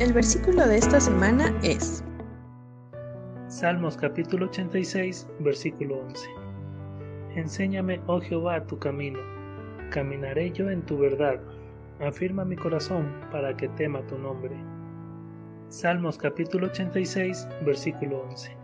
El versículo de esta semana es Salmos capítulo 86, versículo 11. Enséñame, oh Jehová, tu camino, caminaré yo en tu verdad. Afirma mi corazón para que tema tu nombre. Salmos capítulo 86, versículo 11.